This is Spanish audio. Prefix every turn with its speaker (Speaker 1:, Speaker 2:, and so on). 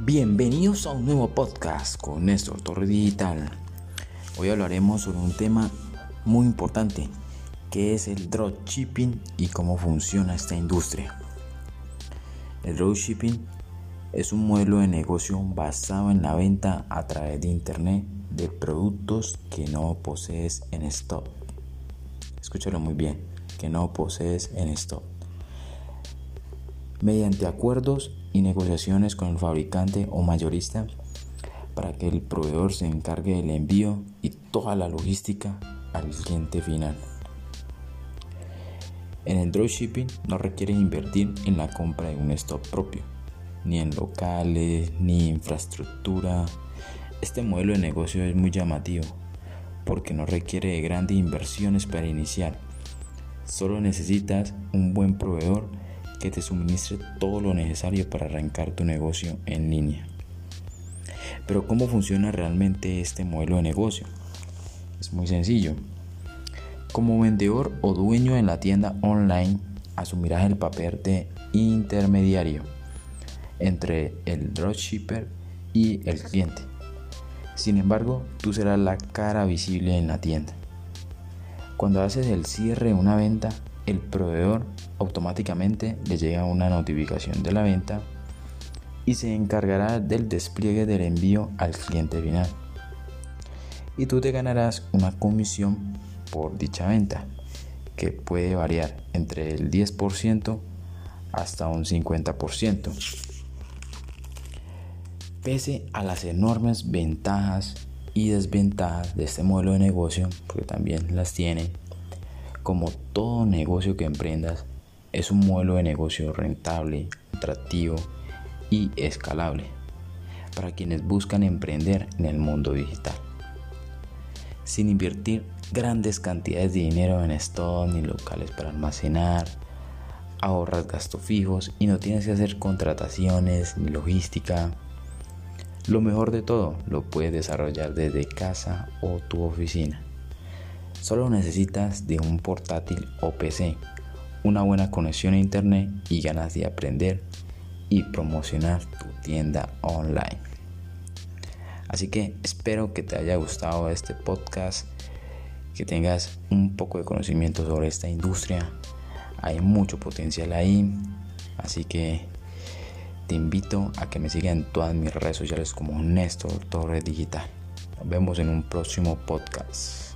Speaker 1: Bienvenidos a un nuevo podcast con Néstor Torre Digital. Hoy hablaremos sobre un tema muy importante que es el dropshipping y cómo funciona esta industria. El dropshipping es un modelo de negocio basado en la venta a través de internet de productos que no posees en stock. Escúchalo muy bien, que no posees en stock mediante acuerdos y negociaciones con el fabricante o mayorista para que el proveedor se encargue del envío y toda la logística al cliente final. En el dropshipping no requiere invertir en la compra de un stock propio, ni en locales, ni infraestructura. Este modelo de negocio es muy llamativo porque no requiere de grandes inversiones para iniciar. Solo necesitas un buen proveedor que te suministre todo lo necesario para arrancar tu negocio en línea. Pero ¿cómo funciona realmente este modelo de negocio? Es muy sencillo. Como vendedor o dueño en la tienda online, asumirás el papel de intermediario entre el dropshipper y el cliente. Sin embargo, tú serás la cara visible en la tienda. Cuando haces el cierre de una venta, el proveedor automáticamente le llega una notificación de la venta y se encargará del despliegue del envío al cliente final. Y tú te ganarás una comisión por dicha venta, que puede variar entre el 10% hasta un 50%. Pese a las enormes ventajas y desventajas de este modelo de negocio, porque también las tiene, como todo negocio que emprendas, es un modelo de negocio rentable, atractivo y escalable para quienes buscan emprender en el mundo digital. Sin invertir grandes cantidades de dinero en stock ni locales para almacenar, ahorras gastos fijos y no tienes que hacer contrataciones ni logística. Lo mejor de todo lo puedes desarrollar desde casa o tu oficina. Solo necesitas de un portátil o PC, una buena conexión a internet y ganas de aprender y promocionar tu tienda online. Así que espero que te haya gustado este podcast, que tengas un poco de conocimiento sobre esta industria. Hay mucho potencial ahí, así que te invito a que me sigas en todas mis redes sociales como Néstor Torres Digital. Nos vemos en un próximo podcast.